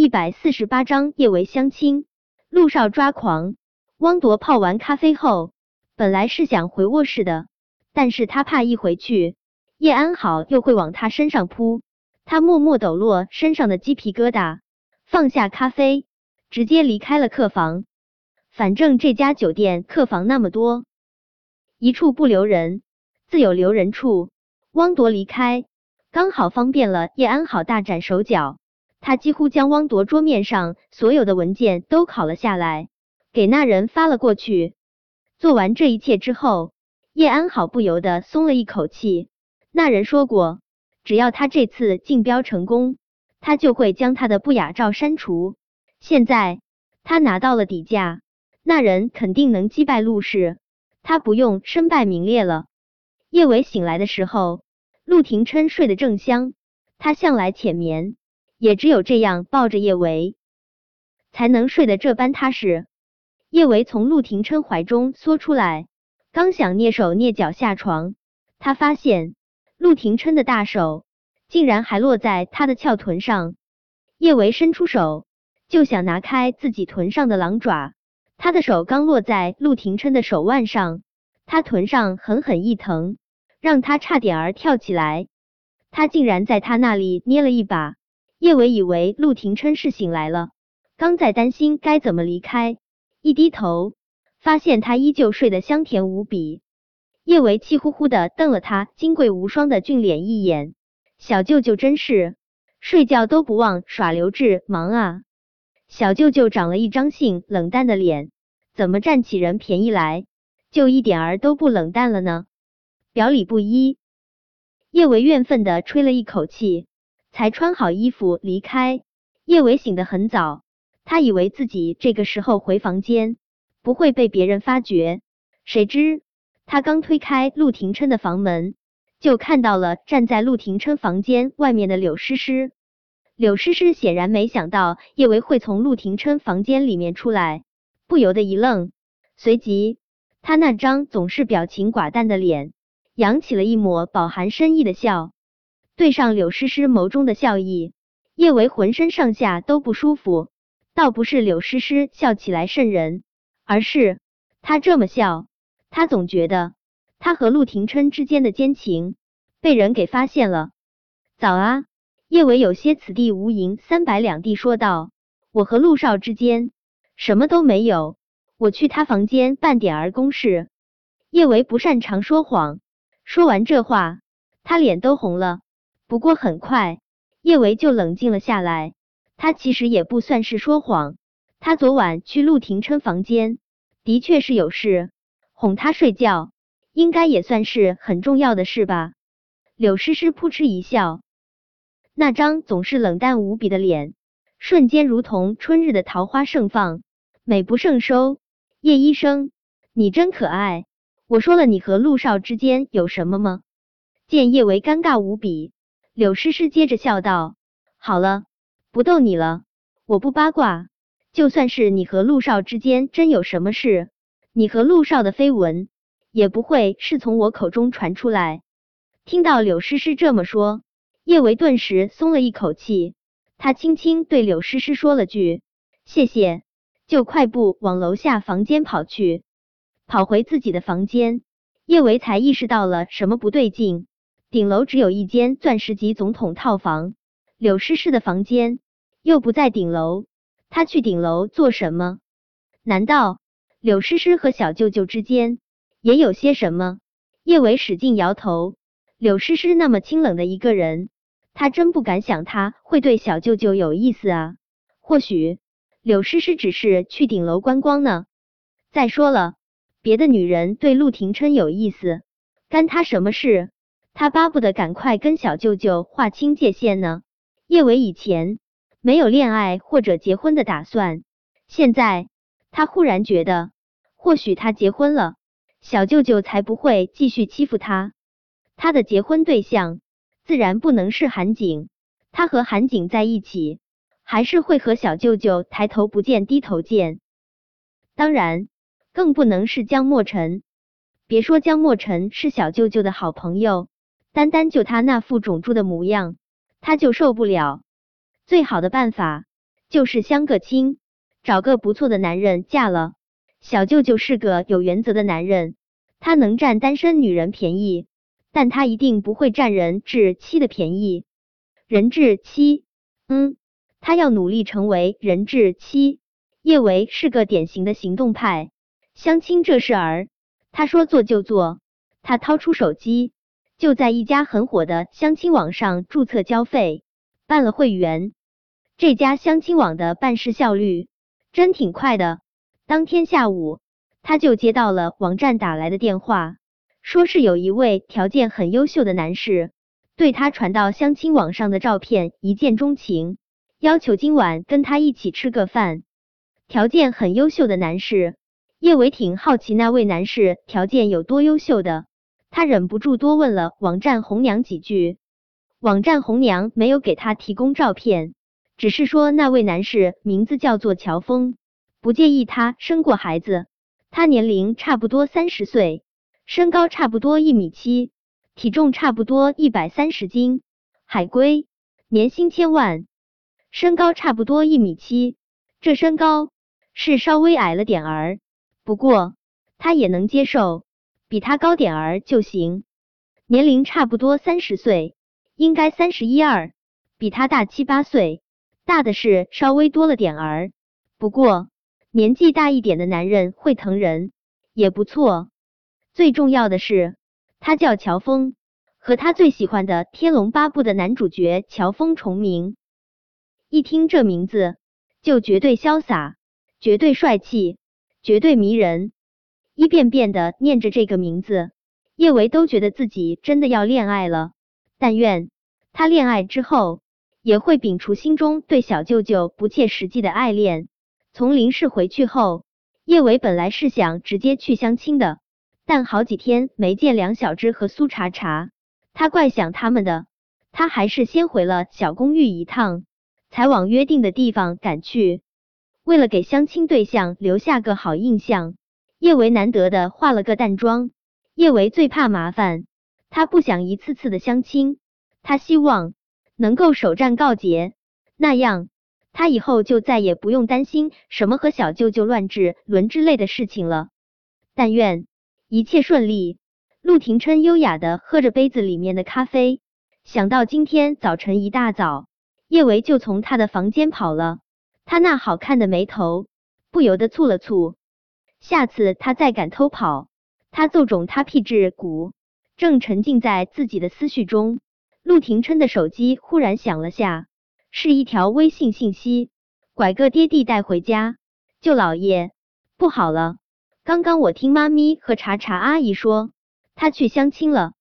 一百四十八章夜为相亲，陆少抓狂。汪铎泡完咖啡后，本来是想回卧室的，但是他怕一回去，叶安好又会往他身上扑，他默默抖落身上的鸡皮疙瘩，放下咖啡，直接离开了客房。反正这家酒店客房那么多，一处不留人，自有留人处。汪铎离开，刚好方便了叶安好大展手脚。他几乎将汪铎桌面上所有的文件都拷了下来，给那人发了过去。做完这一切之后，叶安好不由得松了一口气。那人说过，只要他这次竞标成功，他就会将他的不雅照删除。现在他拿到了底价，那人肯定能击败陆氏，他不用身败名裂了。叶伟醒来的时候，陆廷琛睡得正香，他向来浅眠。也只有这样抱着叶维，才能睡得这般踏实。叶维从陆廷琛怀中缩出来，刚想蹑手蹑脚下床，他发现陆廷琛的大手竟然还落在他的翘臀上。叶维伸出手就想拿开自己臀上的狼爪，他的手刚落在陆廷琛的手腕上，他臀上狠狠一疼，让他差点儿跳起来。他竟然在他那里捏了一把。叶伟以为陆廷琛是醒来了，刚在担心该怎么离开，一低头发现他依旧睡得香甜无比。叶维气呼呼的瞪了他金贵无双的俊脸一眼，小舅舅真是睡觉都不忘耍刘志忙啊！小舅舅长了一张性冷淡的脸，怎么占起人便宜来就一点儿都不冷淡了呢？表里不一。叶维怨愤的吹了一口气。才穿好衣服离开。叶伟醒得很早，他以为自己这个时候回房间不会被别人发觉，谁知他刚推开陆廷琛的房门，就看到了站在陆廷琛房间外面的柳诗诗。柳诗诗显然没想到叶维会从陆廷琛房间里面出来，不由得一愣，随即他那张总是表情寡淡的脸扬起了一抹饱含深意的笑。对上柳诗诗眸中的笑意，叶维浑身上下都不舒服。倒不是柳诗诗笑起来瘆人，而是他这么笑，他总觉得他和陆廷琛之间的奸情被人给发现了。早啊，叶维有些此地无银三百两地说道：“我和陆少之间什么都没有，我去他房间办点儿公事。”叶维不擅长说谎，说完这话，他脸都红了。不过很快，叶维就冷静了下来。他其实也不算是说谎，他昨晚去陆廷琛房间，的确是有事，哄他睡觉，应该也算是很重要的事吧。柳诗诗扑哧一笑，那张总是冷淡无比的脸，瞬间如同春日的桃花盛放，美不胜收。叶医生，你真可爱。我说了，你和陆少之间有什么吗？见叶维尴尬无比。柳诗诗接着笑道：“好了，不逗你了，我不八卦。就算是你和陆少之间真有什么事，你和陆少的绯闻也不会是从我口中传出来。”听到柳诗诗这么说，叶维顿时松了一口气。他轻轻对柳诗诗说了句“谢谢”，就快步往楼下房间跑去。跑回自己的房间，叶维才意识到了什么不对劲。顶楼只有一间钻石级总统套房，柳诗诗的房间又不在顶楼，他去顶楼做什么？难道柳诗诗和小舅舅之间也有些什么？叶伟使劲摇头。柳诗诗那么清冷的一个人，他真不敢想他会对小舅舅有意思啊。或许柳诗诗只是去顶楼观光呢。再说了，别的女人对陆廷琛有意思，干他什么事？他巴不得赶快跟小舅舅划清界限呢。叶伟以前没有恋爱或者结婚的打算，现在他忽然觉得，或许他结婚了，小舅舅才不会继续欺负他。他的结婚对象自然不能是韩景，他和韩景在一起，还是会和小舅舅抬头不见低头见。当然，更不能是江墨尘。别说江墨尘是小舅舅的好朋友。单单就他那副肿猪的模样，他就受不了。最好的办法就是相个亲，找个不错的男人嫁了。小舅舅是个有原则的男人，他能占单身女人便宜，但他一定不会占人质妻的便宜。人质妻，嗯，他要努力成为人质妻。叶维是个典型的行动派，相亲这事儿，他说做就做。他掏出手机，就在一家很火的相亲网上注册交费，办了会员。这家相亲网的办事效率真挺快的。当天下午，他就接到了网站打来的电话，说是有一位条件很优秀的男士对他传到相亲网上的照片一见钟情，要求今晚跟他一起吃个饭。条件很优秀的男士，叶伟挺好奇那位男士条件有多优秀的，他忍不住多问了网站红娘几句。网站红娘没有给他提供照片，只是说那位男士名字叫做乔峰，不介意他生过孩子，他年龄差不多三十岁，身高差不多一米七，体重差不多一百三十斤，海归，年薪千万，身高差不多一米七，这身高。是稍微矮了点儿，不过他也能接受，比他高点儿就行。年龄差不多三十岁，应该三十一二，比他大七八岁，大的是稍微多了点儿。不过年纪大一点的男人会疼人，也不错。最重要的是，他叫乔峰，和他最喜欢的《天龙八部》的男主角乔峰重名。一听这名字，就绝对潇洒。绝对帅气，绝对迷人。一遍遍的念着这个名字，叶维都觉得自己真的要恋爱了。但愿他恋爱之后，也会摒除心中对小舅舅不切实际的爱恋。从林氏回去后，叶维本来是想直接去相亲的，但好几天没见梁小芝和苏茶茶，他怪想他们的，他还是先回了小公寓一趟，才往约定的地方赶去。为了给相亲对象留下个好印象，叶维难得的化了个淡妆。叶维最怕麻烦，他不想一次次的相亲，他希望能够首战告捷，那样他以后就再也不用担心什么和小舅舅乱治轮之类的事情了。但愿一切顺利。陆廷琛优雅的喝着杯子里面的咖啡，想到今天早晨一大早，叶维就从他的房间跑了。他那好看的眉头不由得蹙了蹙。下次他再敢偷跑，他揍肿他屁至骨！正沉浸在自己的思绪中，陆廷琛的手机忽然响了下，是一条微信信息：拐个爹地带回家。舅老爷，不好了！刚刚我听妈咪和茶茶阿姨说，他去相亲了。